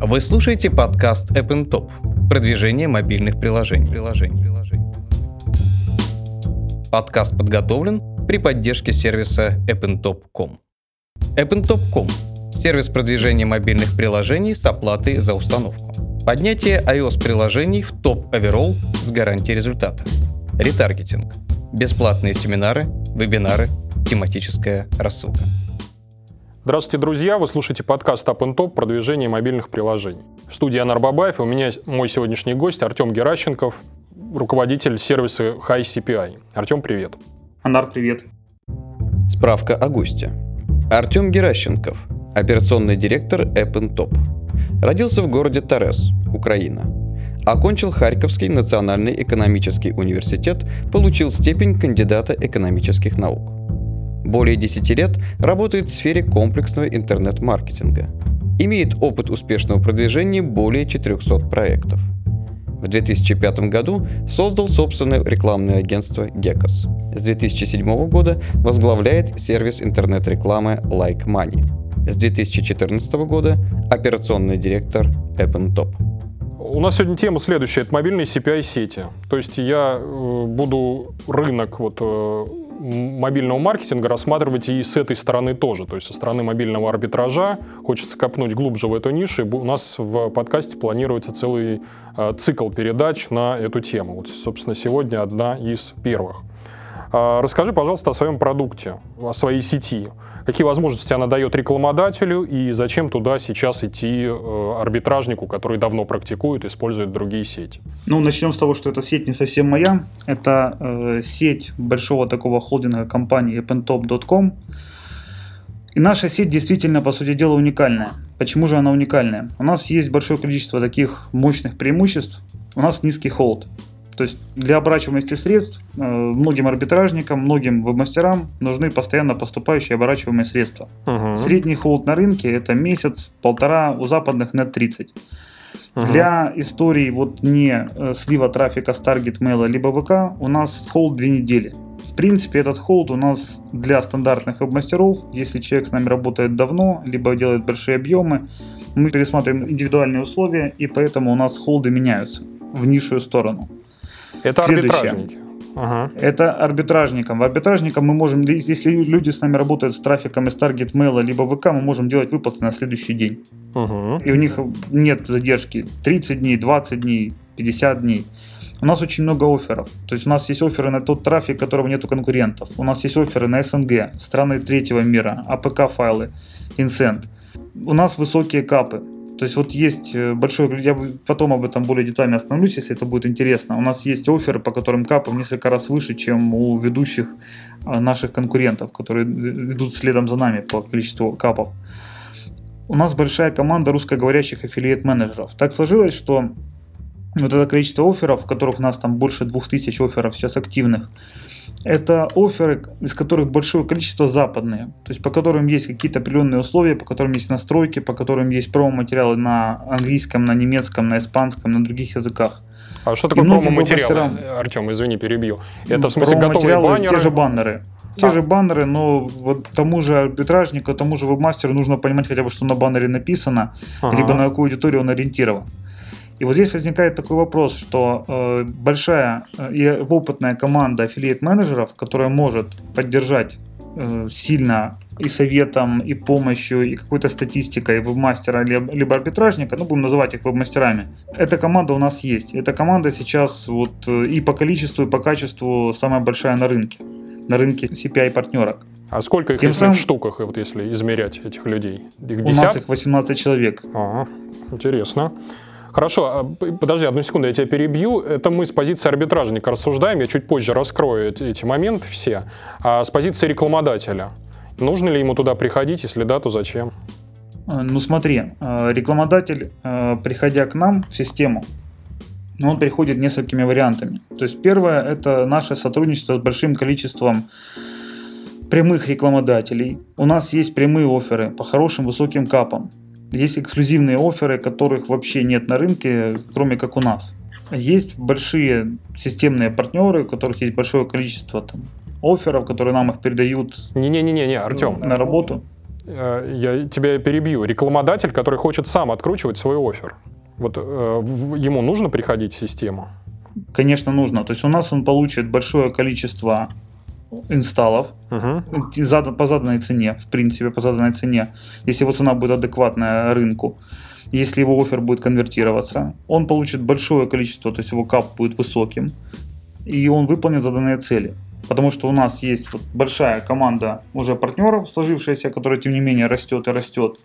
Вы слушаете подкаст App Top. Продвижение мобильных приложений. приложений. Подкаст подготовлен при поддержке сервиса appntop.com. appntop.com – сервис продвижения мобильных приложений с оплатой за установку. Поднятие iOS-приложений в топ оверолл с гарантией результата. Ретаргетинг. Бесплатные семинары, вебинары, тематическая рассылка. Здравствуйте, друзья! Вы слушаете подкаст Up Top «Продвижение мобильных приложений». В студии Анар Бабаев, у меня мой сегодняшний гость Артем Геращенков, руководитель сервиса High CPI. Артем, привет! Анар, привет! Справка о госте. Артем Геращенков, операционный директор App Top. Родился в городе Торес, Украина. Окончил Харьковский национальный экономический университет, получил степень кандидата экономических наук. Более 10 лет работает в сфере комплексного интернет-маркетинга. Имеет опыт успешного продвижения более 400 проектов. В 2005 году создал собственное рекламное агентство Gekos. С 2007 года возглавляет сервис интернет-рекламы Like Money. С 2014 года операционный директор AppnTop. У нас сегодня тема следующая. Это мобильные CPI-сети. То есть я э, буду рынок вот, э, мобильного маркетинга рассматривать и с этой стороны тоже, то есть со стороны мобильного арбитража. Хочется копнуть глубже в эту нишу. И у нас в подкасте планируется целый э, цикл передач на эту тему. Вот, собственно, сегодня одна из первых. Э, расскажи, пожалуйста, о своем продукте, о своей сети какие возможности она дает рекламодателю и зачем туда сейчас идти э, арбитражнику, который давно практикует, использует другие сети? Ну, начнем с того, что эта сеть не совсем моя. Это э, сеть большого такого холдинга компании appntop.com. И наша сеть действительно, по сути дела, уникальная. Почему же она уникальная? У нас есть большое количество таких мощных преимуществ. У нас низкий холд. То есть для оборачиваемости средств э, многим арбитражникам, многим веб-мастерам нужны постоянно поступающие оборачиваемые средства. Угу. Средний холд на рынке это месяц, полтора, у западных нет 30. Угу. Для истории вот не э, слива трафика с Target Mail либо ВК у нас холд две недели. В принципе, этот холд у нас для стандартных веб-мастеров, если человек с нами работает давно, либо делает большие объемы, мы пересматриваем индивидуальные условия, и поэтому у нас холды меняются в низшую сторону. Это арбитражники. Ага. Это арбитражникам. В арбитражникам мы можем, если люди с нами работают с трафиком из Target Mail либо ВК, мы можем делать выплаты на следующий день. Угу. И у них нет задержки 30 дней, 20 дней, 50 дней. У нас очень много офферов. То есть у нас есть оферы на тот трафик, которого нет у конкурентов. У нас есть оферы на СНГ, страны третьего мира, APK-файлы, Incent. У нас высокие капы. То есть вот есть э, большой, я потом об этом более детально остановлюсь, если это будет интересно. У нас есть оферы, по которым капы в несколько раз выше, чем у ведущих а, наших конкурентов, которые идут следом за нами по количеству капов. У нас большая команда русскоговорящих аффилиат-менеджеров. Так сложилось, что вот это количество офферов, которых у нас там больше 2000 офферов сейчас активных, это оферы, из которых большое количество западные, то есть по которым есть какие-то определенные условия, по которым есть настройки, по которым есть промо-материалы на английском, на немецком, на испанском, на других языках. А что такое промо-материал, Артем, извини, перебью. Это в смысле готовые баннеры? Те же баннеры. Те а. же баннеры, но вот тому же арбитражнику, тому же вебмастеру нужно понимать хотя бы, что на баннере написано, ага. либо на какую аудиторию он ориентирован. И вот здесь возникает такой вопрос, что э, большая э, и опытная команда аффилиат-менеджеров, которая может поддержать э, сильно и советом, и помощью, и какой-то статистикой веб-мастера либо арбитражника, ну будем называть их веб-мастерами. Эта команда у нас есть. Эта команда сейчас вот э, и по количеству, и по качеству самая большая на рынке. На рынке CPI партнерок. А сколько их Тем если самым... в штуках, вот если измерять этих людей? Их у нас их 18 человек. Ага, интересно. Хорошо, а, подожди одну секунду, я тебя перебью. Это мы с позиции арбитражника рассуждаем, я чуть позже раскрою эти, моменты все. А с позиции рекламодателя, нужно ли ему туда приходить, если да, то зачем? А, ну смотри, а, рекламодатель, приходя к нам в систему, он приходит несколькими вариантами. То есть первое – это наше сотрудничество с большим количеством прямых рекламодателей. У нас есть прямые оферы по хорошим высоким капам. Есть эксклюзивные оферы, которых вообще нет на рынке, кроме как у нас. Есть большие системные партнеры, у которых есть большое количество там, офферов, которые нам их передают Не-не-не, Артем. на работу. Э, я тебя перебью. Рекламодатель, который хочет сам откручивать свой офер. Вот э, ему нужно приходить в систему? Конечно, нужно. То есть у нас он получит большое количество инсталлов угу. по заданной цене, в принципе, по заданной цене, если его цена будет адекватная рынку, если его офер будет конвертироваться, он получит большое количество, то есть его кап будет высоким, и он выполнит заданные цели. Потому что у нас есть вот большая команда уже партнеров, сложившаяся, которая тем не менее растет и растет.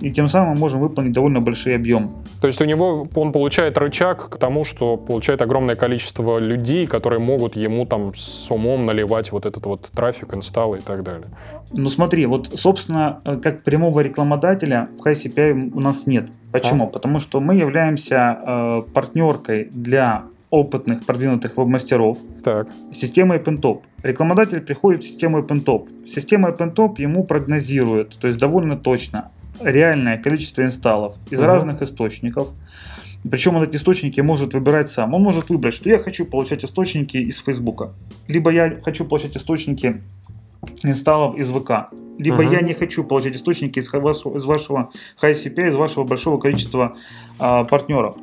И тем самым мы можем выполнить довольно большие объемы. То есть у него он получает рычаг к тому, что получает огромное количество людей, которые могут ему там с умом наливать вот этот вот трафик, инсталлы и так далее. Ну смотри, вот собственно, э, как прямого рекламодателя в HiCPI у нас нет. Почему? А? Потому что мы являемся э, партнеркой для опытных, продвинутых веб-мастеров. Так. Система OpenTop. Рекламодатель приходит в систему OpenTop. Система OpenTop ему прогнозирует, то есть довольно точно, реальное количество инсталлов из угу. разных источников. Причем он эти источники может выбирать сам. Он может выбрать, что я хочу получать источники из Фейсбука. Либо я хочу получать источники инсталлов из ВК. Либо uh-huh. я не хочу получать источники из вашего, из вашего high CPI, из вашего большого количества а, партнеров.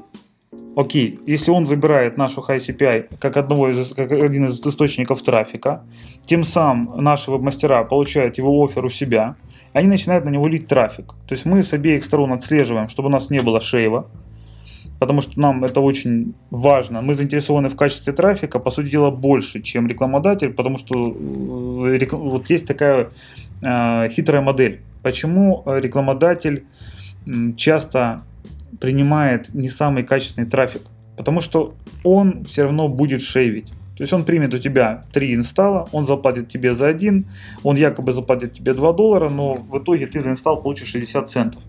Окей, если он выбирает нашу High CPI как, одного из, как один из источников трафика, тем самым наши веб-мастера получают его офер у себя, они начинают на него лить трафик. То есть мы с обеих сторон отслеживаем, чтобы у нас не было шейва, потому что нам это очень важно. Мы заинтересованы в качестве трафика, по сути дела, больше, чем рекламодатель, потому что э, вот есть такая э, хитрая модель. Почему рекламодатель часто принимает не самый качественный трафик, потому что он все равно будет шейвить. То есть он примет у тебя 3 инсталла, он заплатит тебе за один, он якобы заплатит тебе 2 доллара, но в итоге ты за инсталл получишь 60 центов,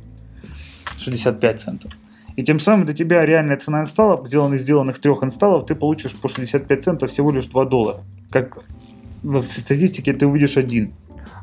65 центов. И тем самым для тебя реальная цена инсталла, сделанных, сделанных трех инсталлов, ты получишь по 65 центов всего лишь 2 доллара. Как в статистике ты увидишь один.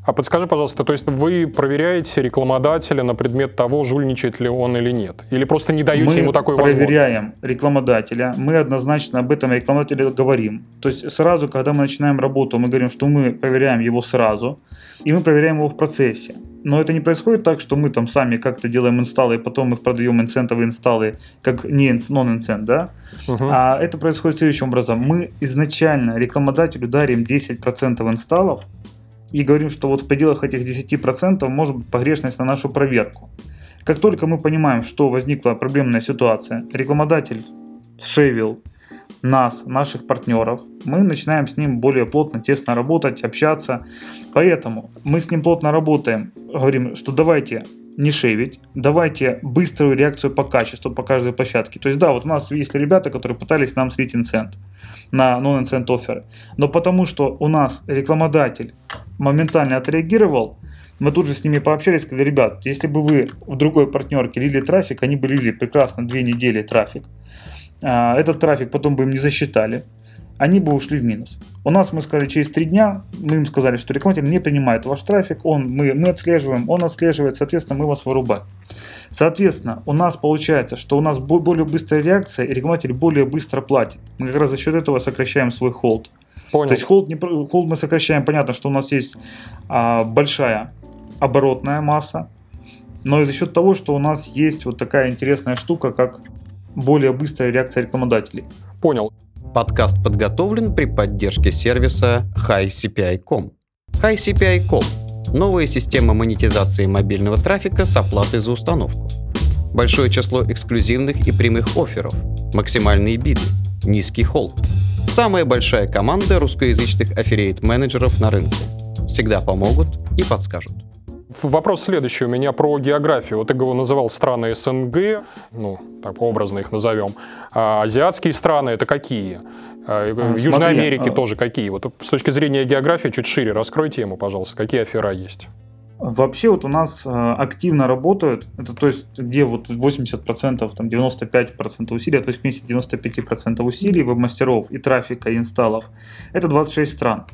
А подскажи, пожалуйста, то есть вы проверяете рекламодателя на предмет того, жульничает ли он или нет? Или просто не даете мы ему такой возможности? Мы проверяем рекламодателя, мы однозначно об этом рекламодателе говорим. То есть сразу, когда мы начинаем работу, мы говорим, что мы проверяем его сразу, и мы проверяем его в процессе. Но это не происходит так, что мы там сами как-то делаем инсталлы, и потом их продаем инцентовые инсталлы, как не non-инцент, да? Угу. А это происходит следующим образом. Мы изначально рекламодателю дарим 10% инсталлов, и говорим, что вот в пределах этих 10% может быть погрешность на нашу проверку. Как только мы понимаем, что возникла проблемная ситуация, рекламодатель шевел нас, наших партнеров, мы начинаем с ним более плотно, тесно работать, общаться. Поэтому мы с ним плотно работаем, говорим, что давайте не шевить, давайте быструю реакцию по качеству по каждой площадке. То есть да, вот у нас есть ребята, которые пытались нам слить инцент на non-incent оферы, но потому что у нас рекламодатель моментально отреагировал, мы тут же с ними пообщались, сказали, ребят, если бы вы в другой партнерке лили трафик, они бы лили прекрасно две недели трафик, а, этот трафик потом бы им не засчитали, они бы ушли в минус. У нас, мы сказали, через три дня, мы им сказали, что рекламодатель не принимает ваш трафик, он, мы, мы отслеживаем, он отслеживает, соответственно, мы вас вырубаем. Соответственно, у нас получается, что у нас более быстрая реакция, и рекламодатель более быстро платит. Мы как раз за счет этого сокращаем свой холд. Понял. То есть холд, не, холд мы сокращаем, понятно, что у нас есть а, большая оборотная масса, но и за счет того, что у нас есть вот такая интересная штука, как более быстрая реакция рекламодателей. Понял. Подкаст подготовлен при поддержке сервиса HiCPI.com. HiCPI.com – новая система монетизации мобильного трафика с оплатой за установку. Большое число эксклюзивных и прямых офферов, максимальные биды, низкий холд – Самая большая команда русскоязычных аффилиейт-менеджеров на рынке. Всегда помогут и подскажут. Вопрос следующий у меня про географию. Вот ты его называл страны СНГ, ну, так образно их назовем. А азиатские страны это какие? А, Южной Смотри, Америке а... тоже какие? Вот с точки зрения географии чуть шире раскрой тему, пожалуйста. Какие афера есть? Вообще вот у нас э, активно работают, это то есть где вот 80%, там 95% усилий, от 80-95% усилий веб-мастеров и трафика, и инсталлов, это 26 стран.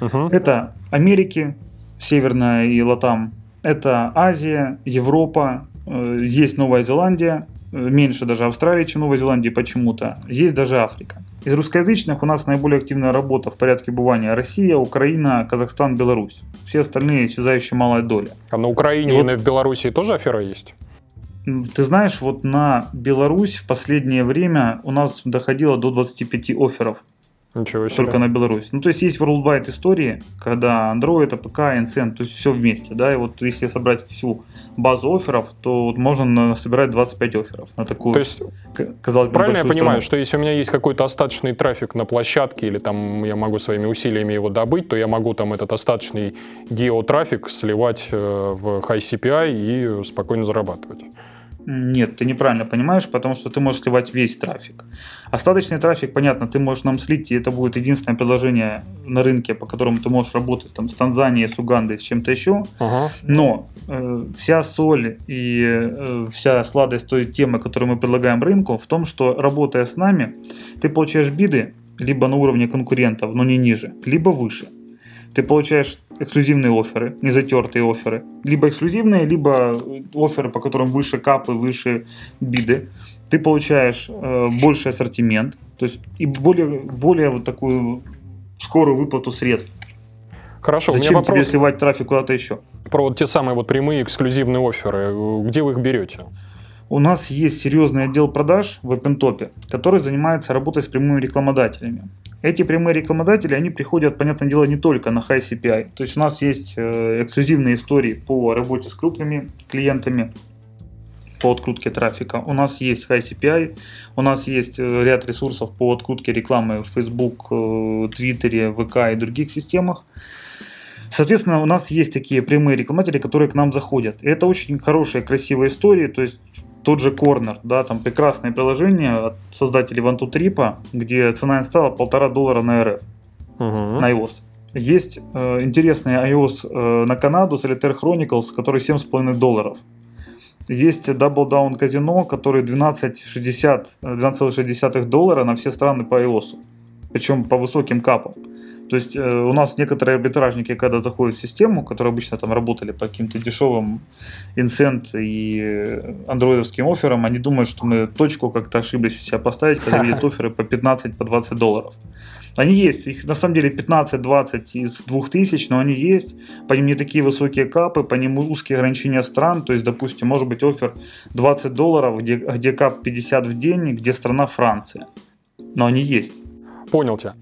Uh-huh. Это Америки, Северная и Латам, это Азия, Европа, э, есть Новая Зеландия, э, меньше даже Австралии, чем Новая Зеландия почему-то, есть даже Африка. Из русскоязычных у нас наиболее активная работа в порядке бывания Россия, Украина, Казахстан, Беларусь. Все остальные исчезающая малая доля. А на Украине и, и вот... в Беларуси тоже афера есть? Ты знаешь, вот на Беларусь в последнее время у нас доходило до 25 офферов. Ничего себе. Только на Беларусь. Ну, то есть есть worldwide истории, когда Android, APK, NCN, то есть все вместе, да, и вот если собрать всю базу офферов, то вот можно собирать 25 офферов на такую, то есть, казалось бы, Правильно я понимаю, страну. что если у меня есть какой-то остаточный трафик на площадке, или там я могу своими усилиями его добыть, то я могу там этот остаточный геотрафик сливать э, в High CPI и спокойно зарабатывать. Нет, ты неправильно понимаешь, потому что ты можешь сливать весь трафик. Остаточный трафик, понятно, ты можешь нам слить, и это будет единственное предложение на рынке, по которому ты можешь работать там, с Танзанией, с Угандой, с чем-то еще. Ага. Но э, вся соль и э, вся сладость той темы, которую мы предлагаем рынку, в том, что работая с нами, ты получаешь биды либо на уровне конкурентов, но не ниже, либо выше ты получаешь эксклюзивные оферы, не затертые оферы. Либо эксклюзивные, либо оферы, по которым выше капы, выше биды. Ты получаешь э, больший ассортимент, то есть и более, более вот такую скорую выплату средств. Хорошо, Зачем у меня вопрос... тебе сливать трафик куда-то еще? Про вот те самые вот прямые эксклюзивные оферы. Где вы их берете? У нас есть серьезный отдел продаж в OpenTop, который занимается работой с прямыми рекламодателями. Эти прямые рекламодатели, они приходят, понятное дело, не только на High CPI. То есть у нас есть э, эксклюзивные истории по работе с крупными клиентами, по открутке трафика. У нас есть High CPI, у нас есть э, ряд ресурсов по открутке рекламы в Facebook, Twitter, ВК и других системах. Соответственно, у нас есть такие прямые рекламодатели, которые к нам заходят. И это очень хорошие, красивые истории. То есть тот же Corner, да, там прекрасное приложение от создателей OneTwoTrip, где цена инсталла полтора доллара на РФ, угу. на iOS. Есть э, интересный iOS э, на Канаду, Solitaire Chronicles, который 7,5 долларов. Есть Double Down Casino, который 12,60 12,60 доллара на все страны по iOS. Причем по высоким капам. То есть э, у нас некоторые арбитражники, когда заходят в систему, которые обычно там работали по каким-то дешевым инсент и андроидовским офферам, они думают, что мы точку как-то ошиблись у себя поставить, когда видят оферы по 15, по 20 долларов. Они есть, их на самом деле 15-20 из 2000, но они есть, по ним не такие высокие капы, по ним узкие ограничения стран, то есть, допустим, может быть офер 20 долларов, где, где кап 50 в день, где страна Франция. Но они есть. Понял тебя.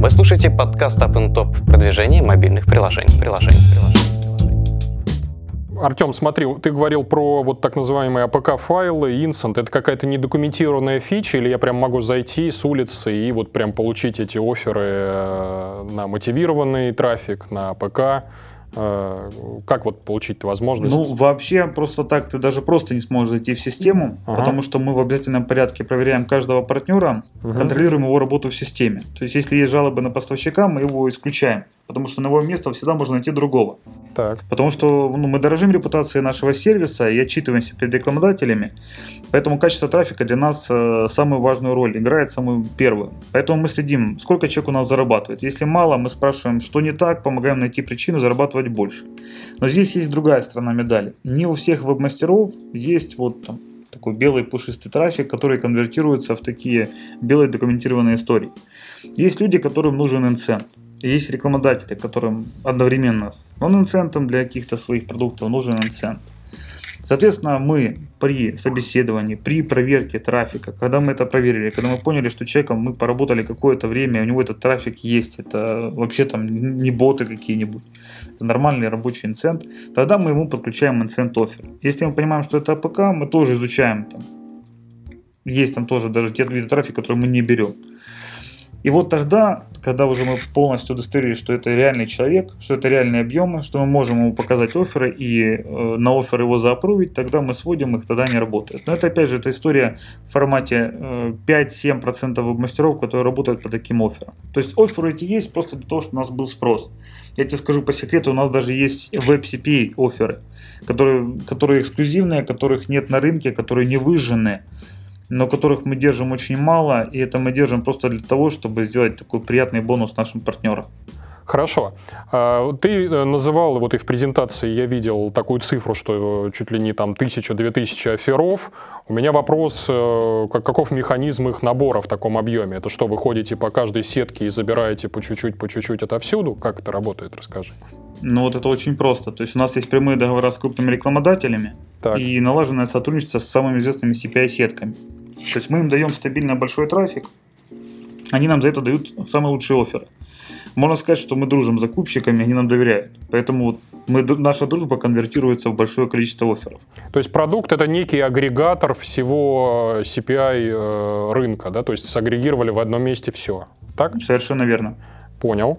Вы слушаете подкаст Up Top продвижение мобильных приложений. приложений, приложений. Артем, смотри, ты говорил про вот так называемые APK-файлы, Incent. Это какая-то недокументированная фича, или я прям могу зайти с улицы и вот прям получить эти оферы э, на мотивированный трафик, на APK? Э, как вот получить возможность? Ну, вообще, просто так ты даже просто не сможешь зайти в систему, ага. потому что мы в обязательном порядке проверяем каждого партнера, угу. контролируем его работу в системе. То есть, если есть жалобы на поставщика, мы его исключаем, потому что на его место всегда можно найти другого. Так. Потому что ну, мы дорожим репутацией нашего сервиса и отчитываемся перед рекламодателями, поэтому качество трафика для нас э, самую важную роль играет, самую первую. Поэтому мы следим, сколько человек у нас зарабатывает. Если мало, мы спрашиваем, что не так, помогаем найти причину, зарабатывать зарабатывать больше. Но здесь есть другая сторона медали. Не у всех веб-мастеров есть вот там такой белый пушистый трафик, который конвертируется в такие белые документированные истории. Есть люди, которым нужен incent. Есть рекламодатели, которым одновременно с non-incent ом для каких-то своих продуктов нужен incent. Соответственно, мы при собеседовании, при проверке трафика, когда мы это проверили, когда мы поняли, что человеком мы поработали какое-то время, у него этот трафик есть, это вообще там не боты какие-нибудь, это нормальный рабочий incent, тогда мы ему подключаем incent offer. Если мы понимаем, что это APK, мы тоже изучаем там. Есть там тоже даже те виды трафика, которые мы не берем. И вот тогда, когда уже мы полностью удостоверились, что это реальный человек, что это реальные объемы, что мы можем ему показать оферы и э, на офер его заапрувить, тогда мы сводим их, тогда они работают. Но это опять же, это история в формате э, 5-7% веб-мастеров, которые работают по таким офферам. То есть оферы эти есть просто для того, чтобы у нас был спрос. Я тебе скажу по секрету, у нас даже есть веб-CPA оферы, которые, которые эксклюзивные, которых нет на рынке, которые не выжжены но которых мы держим очень мало, и это мы держим просто для того, чтобы сделать такой приятный бонус нашим партнерам. Хорошо. А, ты э, называл, вот и в презентации я видел такую цифру, что чуть ли не там тысяча-две тысячи оферов. У меня вопрос, э, каков механизм их набора в таком объеме? Это что, вы ходите по каждой сетке и забираете по чуть-чуть, по чуть-чуть отовсюду? Как это работает? Расскажи. Ну вот это очень просто. То есть у нас есть прямые договора с крупными рекламодателями так. и налаженное сотрудничество с самыми известными CPI-сетками. То есть мы им даем стабильно большой трафик, они нам за это дают самые лучшие оферы. Можно сказать, что мы дружим с закупщиками, они нам доверяют. Поэтому мы, наша дружба конвертируется в большое количество офферов. То есть продукт это некий агрегатор всего э, CPI э, рынка, да? То есть сагрегировали в одном месте все. Так? Совершенно верно. Понял.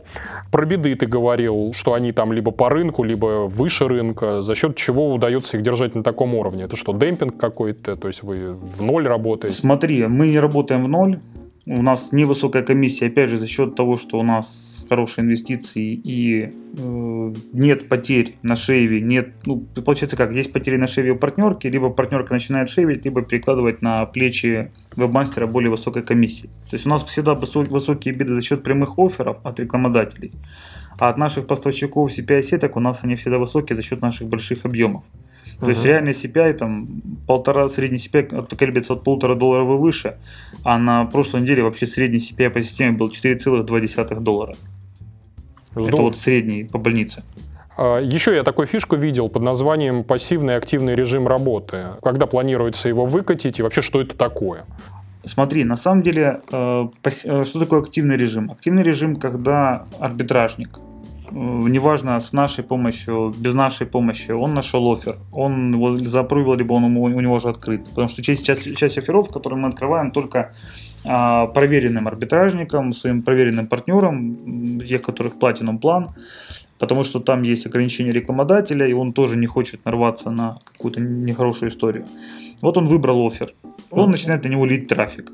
Про беды ты говорил, что они там либо по рынку, либо выше рынка. За счет чего удается их держать на таком уровне? Это что, демпинг какой-то? То есть вы в ноль работаете? Смотри, мы не работаем в ноль. У нас невысокая комиссия, опять же, за счет того, что у нас хорошие инвестиции и э, нет потерь на шейве, нет, ну, получается как, есть потери на шейве у партнерки, либо партнерка начинает шейвить, либо перекладывать на плечи вебмастера более высокой комиссии. То есть у нас всегда высокие биды за счет прямых офферов от рекламодателей, а от наших поставщиков CPI-сеток у нас они всегда высокие за счет наших больших объемов. То uh-huh. есть реальный CPI там полтора, средний CPI колеблется от полутора долларов и выше, а на прошлой неделе вообще средний CPI по системе был 4,2 доллара. Здорово. Это вот средний по больнице. А, еще я такую фишку видел под названием пассивный активный режим работы. Когда планируется его выкатить и вообще что это такое? Смотри, на самом деле, э, э, что такое активный режим? Активный режим, когда арбитражник неважно, с нашей помощью, без нашей помощи, он нашел офер, он его запрыгал, либо он у него уже открыт. Потому что часть, часть, часть оферов, которые мы открываем только а, проверенным арбитражникам, своим проверенным партнерам, тех, которых платином план, потому что там есть ограничения рекламодателя, и он тоже не хочет нарваться на какую-то нехорошую историю. Вот он выбрал офер, он начинает на него лить трафик.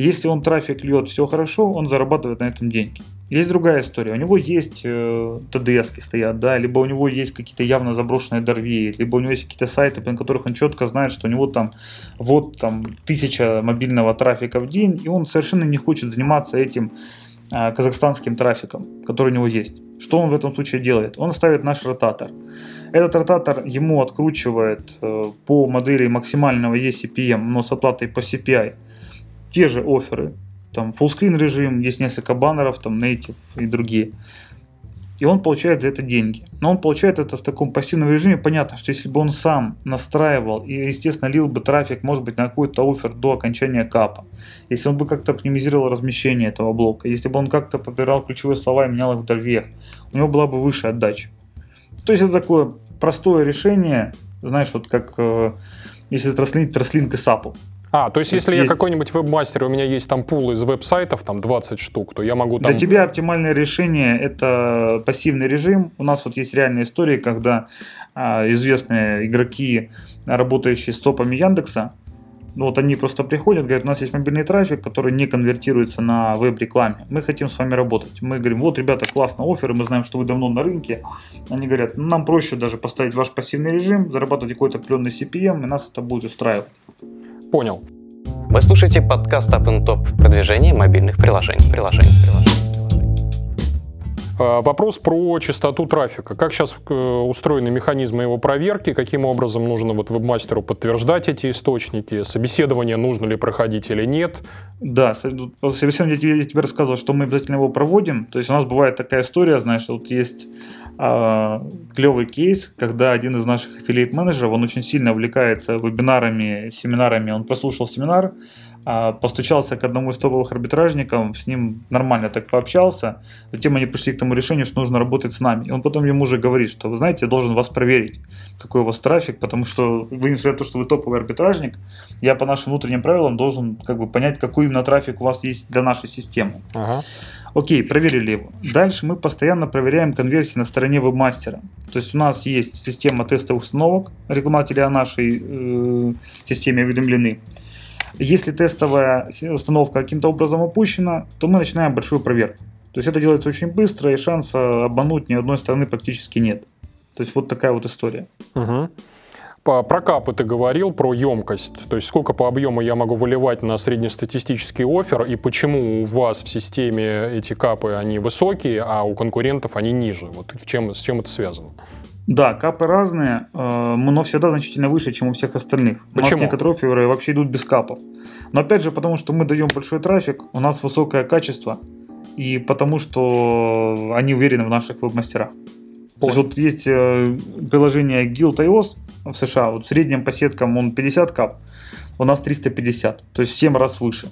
Если он трафик льет все хорошо, он зарабатывает на этом деньги. Есть другая история. У него есть э, ТДС стоят, да, либо у него есть какие-то явно заброшенные дорви, либо у него есть какие-то сайты, на которых он четко знает, что у него там вот там тысяча мобильного трафика в день, и он совершенно не хочет заниматься этим э, казахстанским трафиком, который у него есть. Что он в этом случае делает? Он ставит наш ротатор. Этот ротатор ему откручивает э, по модели максимального eCPM, но с оплатой по CPI те же оферы. Там fullscreen режим, есть несколько баннеров, там native и другие. И он получает за это деньги. Но он получает это в таком пассивном режиме. Понятно, что если бы он сам настраивал и, естественно, лил бы трафик, может быть, на какой-то офер до окончания капа. Если он бы как-то оптимизировал размещение этого блока. Если бы он как-то подбирал ключевые слова и менял их в дольвех. У него была бы выше отдача. То есть это такое простое решение. Знаешь, вот как э, если трослинить трослинг и сапу. А, то есть, то если есть... я какой-нибудь веб-мастер, у меня есть там пул из веб-сайтов, там 20 штук, то я могу там... Для тебя оптимальное решение – это пассивный режим. У нас вот есть реальные истории, когда а, известные игроки, работающие с СОПами Яндекса, ну вот они просто приходят, говорят, у нас есть мобильный трафик, который не конвертируется на веб-рекламе. Мы хотим с вами работать. Мы говорим, вот, ребята, классно, оферы, мы знаем, что вы давно на рынке. Они говорят, «Ну, нам проще даже поставить ваш пассивный режим, зарабатывать какой-то определенный CPM, и нас это будет устраивать. Понял. Вы слушаете подкаст Up and Top продвижение мобильных приложений. приложений, приложений. А, вопрос про частоту трафика. Как сейчас э, устроены механизмы его проверки? Каким образом нужно вот веб-мастеру подтверждать эти источники? Собеседование нужно ли проходить или нет? Да, собеседование я тебе рассказывал, что мы обязательно его проводим. То есть у нас бывает такая история, знаешь, вот есть клевый кейс, когда один из наших аффилиат-менеджеров, он очень сильно увлекается вебинарами, семинарами, он послушал семинар, а, постучался к одному из топовых арбитражников, с ним нормально так пообщался, затем они пришли к тому решению, что нужно работать с нами. И он потом ему уже говорит, что, вы знаете, я должен вас проверить, какой у вас трафик, потому что вы, несмотря на то, что вы топовый арбитражник, я по нашим внутренним правилам должен как бы понять, какой именно трафик у вас есть для нашей системы. Ага. Окей, проверили его. Дальше мы постоянно проверяем конверсии на стороне вебмастера. То есть у нас есть система тестовых установок, рекламодатели о нашей э, системе уведомлены. Если тестовая установка каким-то образом опущена, то мы начинаем большую проверку. То есть это делается очень быстро, и шанса обмануть ни одной стороны практически нет. То есть вот такая вот история. Угу. Про капы ты говорил, про емкость. То есть сколько по объему я могу выливать на среднестатистический офер и почему у вас в системе эти капы, они высокие, а у конкурентов они ниже? Вот в чем, с чем это связано? Да, капы разные, э, но всегда значительно выше, чем у всех остальных. Почему? У нас некоторые оферы вообще идут без капов. Но опять же, потому что мы даем большой трафик, у нас высокое качество, и потому что они уверены в наших веб-мастерах. То есть вот есть э, приложение Guild.ios в США, вот в среднем по сеткам он 50 кап, у нас 350, то есть в 7 раз выше.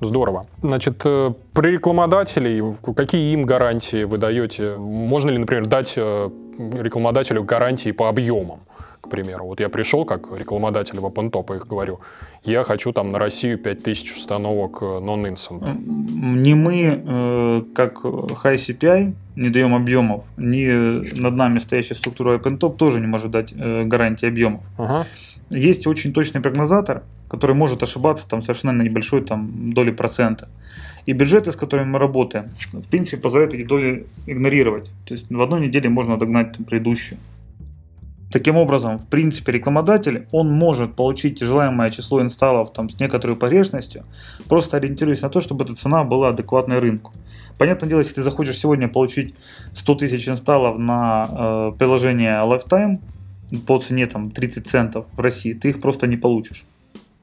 Здорово. Значит, э, при рекламодателей какие им гарантии вы даете? Можно ли, например, дать э, рекламодателю гарантии по объемам? К примеру. Вот я пришел как рекламодатель в OpenTop и говорю, я хочу там на Россию 5000 установок non-instant. Э, не мы, э, как High CPI, не даем объемов, ни над нами стоящая структура OpenTop тоже не может дать э, гарантии объемов. Ага. Есть очень точный прогнозатор, который может ошибаться там совершенно на небольшой там, доли процента. И бюджеты, с которыми мы работаем, в принципе, позволяют эти доли игнорировать. То есть в одной неделе можно догнать там, предыдущую. Таким образом, в принципе, рекламодатель, он может получить желаемое число инсталлов там, с некоторой погрешностью, просто ориентируясь на то, чтобы эта цена была адекватной рынку. Понятное дело, если ты захочешь сегодня получить 100 тысяч инсталлов на э, приложение Lifetime по цене там, 30 центов в России, ты их просто не получишь.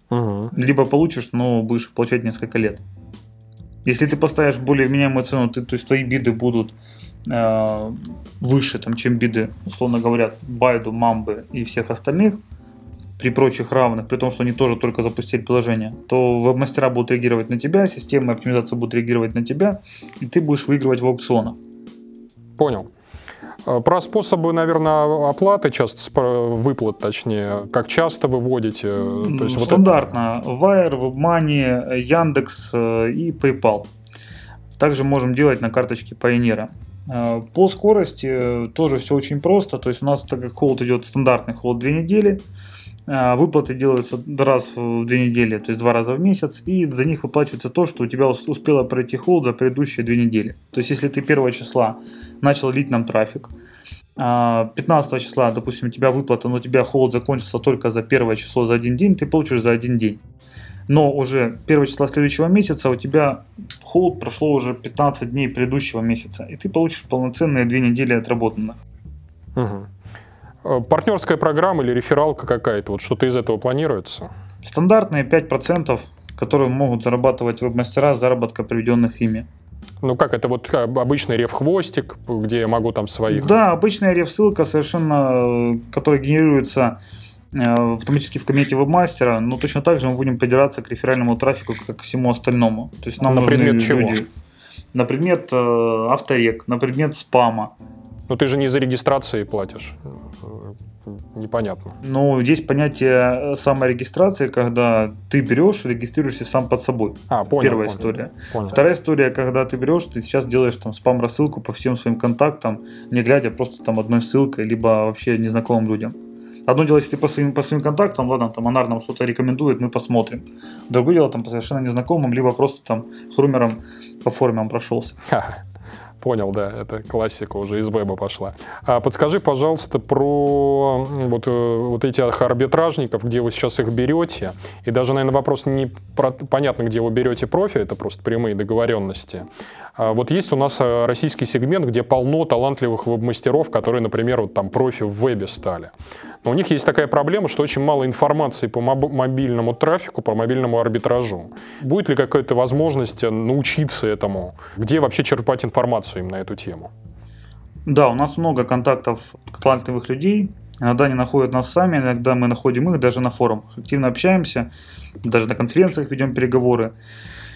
Угу. Либо получишь, но будешь получать несколько лет. Если ты поставишь более вменяемую цену, ты, то есть твои биды будут Э, выше, там, чем биды, условно говоря, Байду, Мамбы и всех остальных, при прочих равных, при том, что они тоже только запустили приложение, то веб-мастера будут реагировать на тебя, системы оптимизации будут реагировать на тебя, и ты будешь выигрывать в аукционах. Понял. Э, про способы, наверное, оплаты, часто выплат, точнее, как часто вы вводите? То есть Стандартно. Вот это... Wire, WebMoney, Яндекс э, и PayPal. Также можем делать на карточке Pioneer. Э, по скорости э, тоже все очень просто. То есть у нас, так как холод идет стандартный холод 2 недели, э, выплаты делаются раз в 2 недели, то есть два раза в месяц, и за них выплачивается то, что у тебя успело пройти холод за предыдущие 2 недели. То есть если ты 1 числа начал лить нам трафик, 15 числа, допустим, у тебя выплата, но у тебя холод закончился только за первое число за один день, ты получишь за один день но уже 1 числа следующего месяца у тебя холд прошло уже 15 дней предыдущего месяца, и ты получишь полноценные две недели отработанных. Угу. Партнерская программа или рефералка какая-то, вот что-то из этого планируется? Стандартные 5%, которые могут зарабатывать веб-мастера заработка, приведенных ими. Ну как, это вот обычный реф-хвостик, где я могу там своих... Да, обычная реф-ссылка совершенно, которая генерируется Э, автоматически в комете вебмастера, но точно так же мы будем придираться к реферальному трафику, как к всему остальному. То есть нам на предмет чего? Люди, на предмет э, авторек, на предмет спама. Но ты же не за регистрацией платишь. Непонятно. Ну, есть понятие э, саморегистрации, когда ты берешь, регистрируешься сам под собой. А, понял. Первая понял, история. Понял. Вторая история, когда ты берешь, ты сейчас делаешь там спам-рассылку по всем своим контактам, не глядя просто там одной ссылкой, либо вообще незнакомым людям. Одно дело, если ты по своим, по своим контактам, ладно, там Анар нам что-то рекомендует, мы посмотрим. Другое дело, там по совершенно незнакомым, либо просто там хрумером по формам прошелся. Понял, да, это классика уже из веба пошла. А подскажи, пожалуйста, про вот, э, вот этих арбитражников, где вы сейчас их берете. И даже, наверное, вопрос не про, понятно, где вы берете профи, это просто прямые договоренности. А вот есть у нас э, российский сегмент, где полно талантливых веб-мастеров, которые, например, вот там профи в вебе стали. Но у них есть такая проблема, что очень мало информации по мобильному трафику, по мобильному арбитражу. Будет ли какая-то возможность научиться этому? Где вообще черпать информацию им на эту тему? Да, у нас много контактов талантливых людей. Иногда они находят нас сами, иногда мы находим их даже на форумах. Активно общаемся, даже на конференциях ведем переговоры.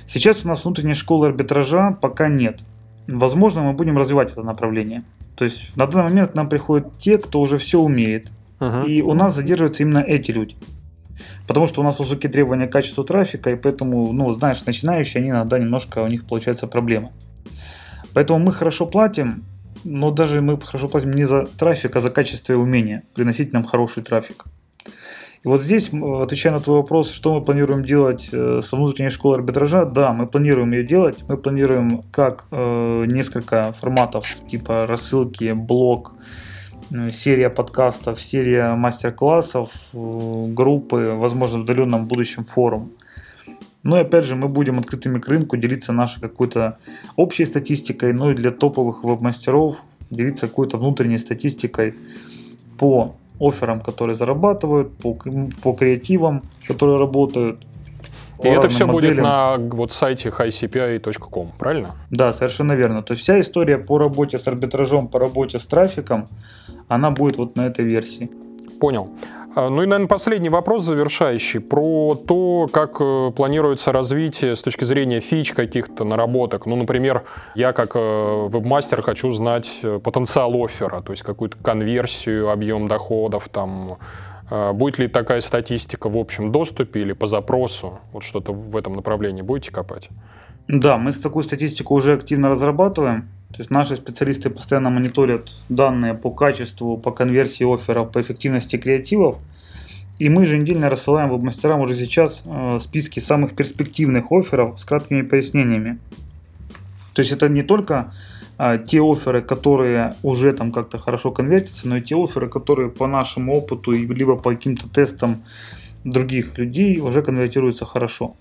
Сейчас у нас внутренней школы арбитража пока нет. Возможно, мы будем развивать это направление. То есть на данный момент к нам приходят те, кто уже все умеет, Uh-huh. И у нас задерживаются именно эти люди. Потому что у нас высокие требования к качеству трафика, и поэтому, ну, знаешь, начинающие, они иногда немножко, у них получается проблема. Поэтому мы хорошо платим, но даже мы хорошо платим не за трафик, а за качество и умение приносить нам хороший трафик. И вот здесь, отвечая на твой вопрос, что мы планируем делать э, со внутренней школой арбитража, да, мы планируем ее делать. Мы планируем как э, несколько форматов, типа рассылки, блок, э, серия подкастов, серия мастер-классов, э, группы, возможно, в удаленном будущем форум. Ну и опять же, мы будем открытыми к рынку, делиться нашей какой-то общей статистикой, ну и для топовых веб-мастеров делиться какой-то внутренней статистикой по офферам, которые зарабатывают, по, по креативам, которые работают. И это все моделям. будет на вот сайте highcpi.com, правильно? Да, совершенно верно. То есть вся история по работе с арбитражом, по работе с трафиком, она будет вот на этой версии. Понял. А, ну и, наверное, последний вопрос завершающий про то, как э, планируется развитие с точки зрения фич каких-то наработок. Ну, например, я как э, вебмастер хочу знать э, потенциал оффера, то есть какую-то конверсию, объем доходов, там, Будет ли такая статистика в общем доступе или по запросу? Вот что-то в этом направлении будете копать? Да, мы такую статистику уже активно разрабатываем. То есть наши специалисты постоянно мониторят данные по качеству, по конверсии офферов, по эффективности креативов. И мы еженедельно рассылаем веб-мастерам уже сейчас э, списки самых перспективных офферов с краткими пояснениями. То есть это не только э, те оферы, которые уже там как-то хорошо конвертятся, но и те оферы, которые по нашему опыту, либо по каким-то тестам других людей уже конвертируются хорошо.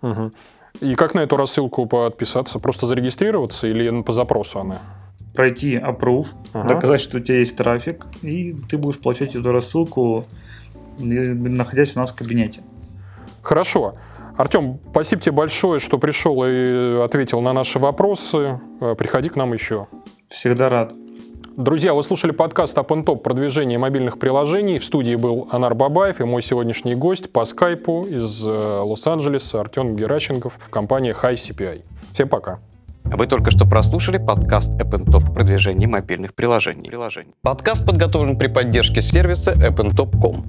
Угу. И как на эту рассылку подписаться? Просто зарегистрироваться или по запросу она? Пройти approve, ага. доказать, что у тебя есть трафик, и ты будешь получать эту рассылку, находясь у нас в кабинете. Хорошо. Артем, спасибо тебе большое, что пришел и ответил на наши вопросы. Приходи к нам еще. Всегда рад. Друзья, вы слушали подкаст Up and Top продвижение мобильных приложений. В студии был Анар Бабаев и мой сегодняшний гость по скайпу из э, Лос-Анджелеса Артем Геращенков, компания High CPI. Всем пока. Вы только что прослушали подкаст App Top продвижение мобильных приложений. Подкаст подготовлен при поддержке сервиса appntop.com.